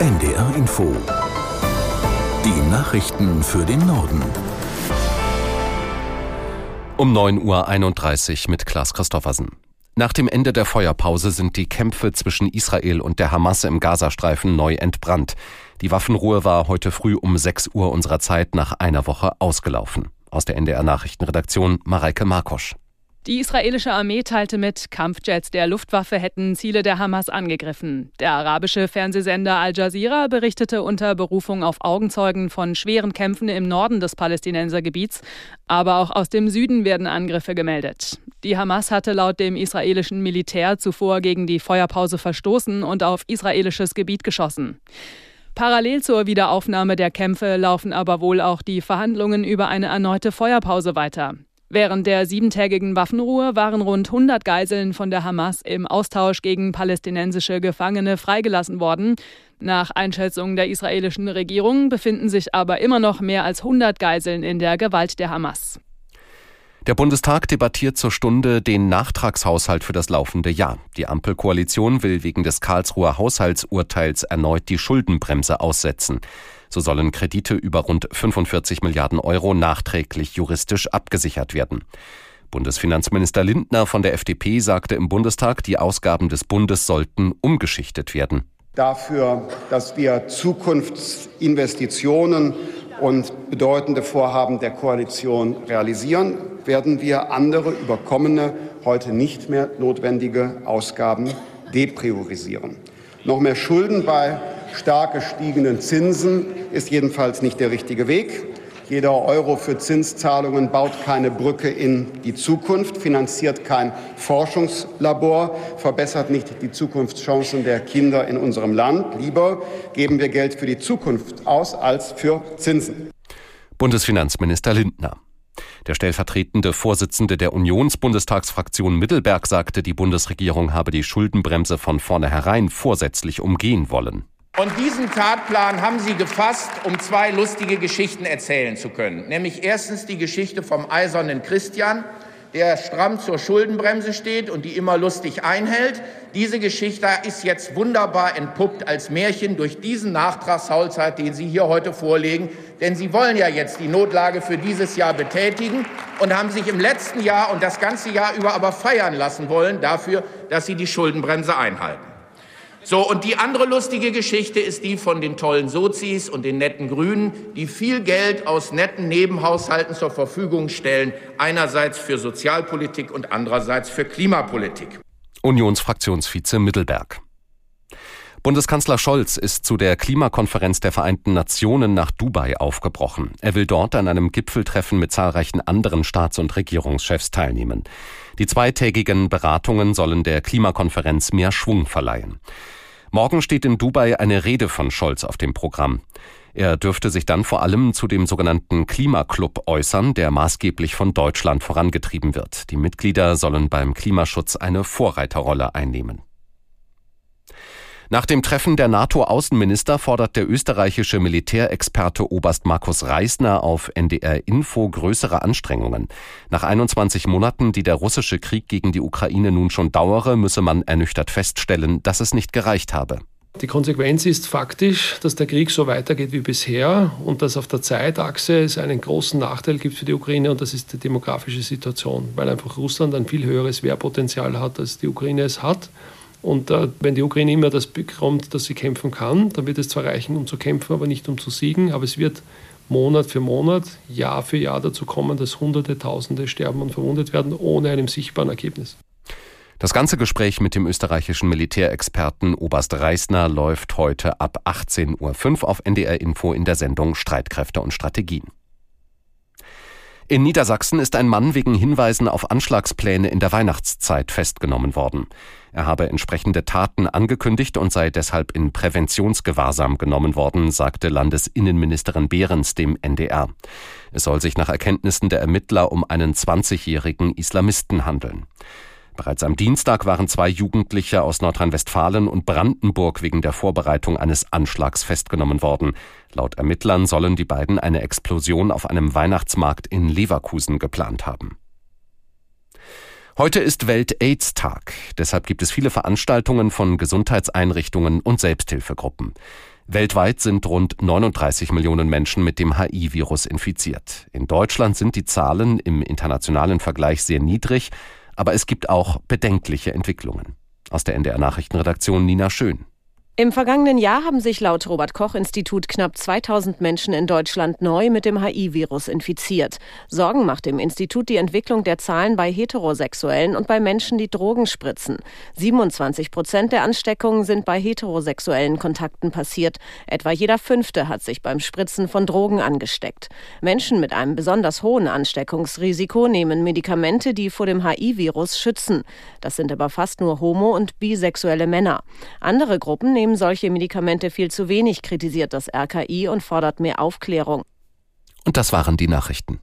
NDR Info. Die Nachrichten für den Norden. Um 9.31 Uhr mit Klaas Christoffersen. Nach dem Ende der Feuerpause sind die Kämpfe zwischen Israel und der Hamas im Gazastreifen neu entbrannt. Die Waffenruhe war heute früh um 6 Uhr unserer Zeit nach einer Woche ausgelaufen. Aus der NDR Nachrichtenredaktion Mareike Markosch. Die israelische Armee teilte mit, Kampfjets der Luftwaffe hätten Ziele der Hamas angegriffen. Der arabische Fernsehsender Al Jazeera berichtete unter Berufung auf Augenzeugen von schweren Kämpfen im Norden des Palästinensergebiets, aber auch aus dem Süden werden Angriffe gemeldet. Die Hamas hatte laut dem israelischen Militär zuvor gegen die Feuerpause verstoßen und auf israelisches Gebiet geschossen. Parallel zur Wiederaufnahme der Kämpfe laufen aber wohl auch die Verhandlungen über eine erneute Feuerpause weiter. Während der siebentägigen Waffenruhe waren rund 100 Geiseln von der Hamas im Austausch gegen palästinensische Gefangene freigelassen worden. Nach Einschätzung der israelischen Regierung befinden sich aber immer noch mehr als 100 Geiseln in der Gewalt der Hamas. Der Bundestag debattiert zur Stunde den Nachtragshaushalt für das laufende Jahr. Die Ampelkoalition will wegen des Karlsruher Haushaltsurteils erneut die Schuldenbremse aussetzen. So sollen Kredite über rund 45 Milliarden Euro nachträglich juristisch abgesichert werden. Bundesfinanzminister Lindner von der FDP sagte im Bundestag, die Ausgaben des Bundes sollten umgeschichtet werden. Dafür, dass wir Zukunftsinvestitionen und bedeutende Vorhaben der Koalition realisieren, werden wir andere überkommene, heute nicht mehr notwendige Ausgaben depriorisieren. Noch mehr Schulden bei stark gestiegenen Zinsen ist jedenfalls nicht der richtige Weg. Jeder Euro für Zinszahlungen baut keine Brücke in die Zukunft, finanziert kein Forschungslabor, verbessert nicht die Zukunftschancen der Kinder in unserem Land. Lieber geben wir Geld für die Zukunft aus als für Zinsen. Bundesfinanzminister Lindner. Der stellvertretende Vorsitzende der Unionsbundestagsfraktion Mittelberg sagte, die Bundesregierung habe die Schuldenbremse von vornherein vorsätzlich umgehen wollen. Und diesen Tatplan haben Sie gefasst, um zwei lustige Geschichten erzählen zu können. Nämlich erstens die Geschichte vom eisernen Christian, der stramm zur Schuldenbremse steht und die immer lustig einhält. Diese Geschichte ist jetzt wunderbar entpuppt als Märchen durch diesen Nachtragshaushalt, den Sie hier heute vorlegen. Denn Sie wollen ja jetzt die Notlage für dieses Jahr betätigen und haben sich im letzten Jahr und das ganze Jahr über aber feiern lassen wollen dafür, dass Sie die Schuldenbremse einhalten. So, und die andere lustige Geschichte ist die von den tollen Sozis und den netten Grünen, die viel Geld aus netten Nebenhaushalten zur Verfügung stellen, einerseits für Sozialpolitik und andererseits für Klimapolitik. Unionsfraktionsvize Mittelberg. Bundeskanzler Scholz ist zu der Klimakonferenz der Vereinten Nationen nach Dubai aufgebrochen. Er will dort an einem Gipfeltreffen mit zahlreichen anderen Staats- und Regierungschefs teilnehmen. Die zweitägigen Beratungen sollen der Klimakonferenz mehr Schwung verleihen. Morgen steht in Dubai eine Rede von Scholz auf dem Programm. Er dürfte sich dann vor allem zu dem sogenannten Klimaclub äußern, der maßgeblich von Deutschland vorangetrieben wird. Die Mitglieder sollen beim Klimaschutz eine Vorreiterrolle einnehmen. Nach dem Treffen der NATO-Außenminister fordert der österreichische Militärexperte Oberst Markus Reisner auf NDR Info größere Anstrengungen. Nach 21 Monaten, die der russische Krieg gegen die Ukraine nun schon dauere, müsse man ernüchtert feststellen, dass es nicht gereicht habe. Die Konsequenz ist faktisch, dass der Krieg so weitergeht wie bisher und dass auf der Zeitachse es einen großen Nachteil gibt für die Ukraine und das ist die demografische Situation, weil einfach Russland ein viel höheres Wehrpotenzial hat, als die Ukraine es hat. Und äh, wenn die Ukraine immer das bekommt, dass sie kämpfen kann, dann wird es zwar reichen, um zu kämpfen, aber nicht um zu siegen. Aber es wird Monat für Monat, Jahr für Jahr dazu kommen, dass Hunderte, Tausende sterben und verwundet werden, ohne einem sichtbaren Ergebnis. Das ganze Gespräch mit dem österreichischen Militärexperten Oberst Reisner läuft heute ab 18.05 Uhr auf NDR Info in der Sendung Streitkräfte und Strategien. In Niedersachsen ist ein Mann wegen Hinweisen auf Anschlagspläne in der Weihnachtszeit festgenommen worden. Er habe entsprechende Taten angekündigt und sei deshalb in Präventionsgewahrsam genommen worden, sagte Landesinnenministerin Behrens dem NDR. Es soll sich nach Erkenntnissen der Ermittler um einen 20-jährigen Islamisten handeln. Bereits am Dienstag waren zwei Jugendliche aus Nordrhein-Westfalen und Brandenburg wegen der Vorbereitung eines Anschlags festgenommen worden. Laut Ermittlern sollen die beiden eine Explosion auf einem Weihnachtsmarkt in Leverkusen geplant haben. Heute ist Welt-AIDS-Tag. Deshalb gibt es viele Veranstaltungen von Gesundheitseinrichtungen und Selbsthilfegruppen. Weltweit sind rund 39 Millionen Menschen mit dem HIV-Virus infiziert. In Deutschland sind die Zahlen im internationalen Vergleich sehr niedrig, aber es gibt auch bedenkliche Entwicklungen. Aus der NDR Nachrichtenredaktion Nina Schön. Im vergangenen Jahr haben sich laut Robert Koch Institut knapp 2000 Menschen in Deutschland neu mit dem HIV-Virus infiziert. Sorgen macht dem Institut die Entwicklung der Zahlen bei Heterosexuellen und bei Menschen, die Drogen spritzen. 27 Prozent der Ansteckungen sind bei heterosexuellen Kontakten passiert. Etwa jeder Fünfte hat sich beim Spritzen von Drogen angesteckt. Menschen mit einem besonders hohen Ansteckungsrisiko nehmen Medikamente, die vor dem HIV-Virus schützen. Das sind aber fast nur homo- und bisexuelle Männer. Andere Gruppen nehmen nehmen solche Medikamente viel zu wenig, kritisiert das RKI und fordert mehr Aufklärung. Und das waren die Nachrichten.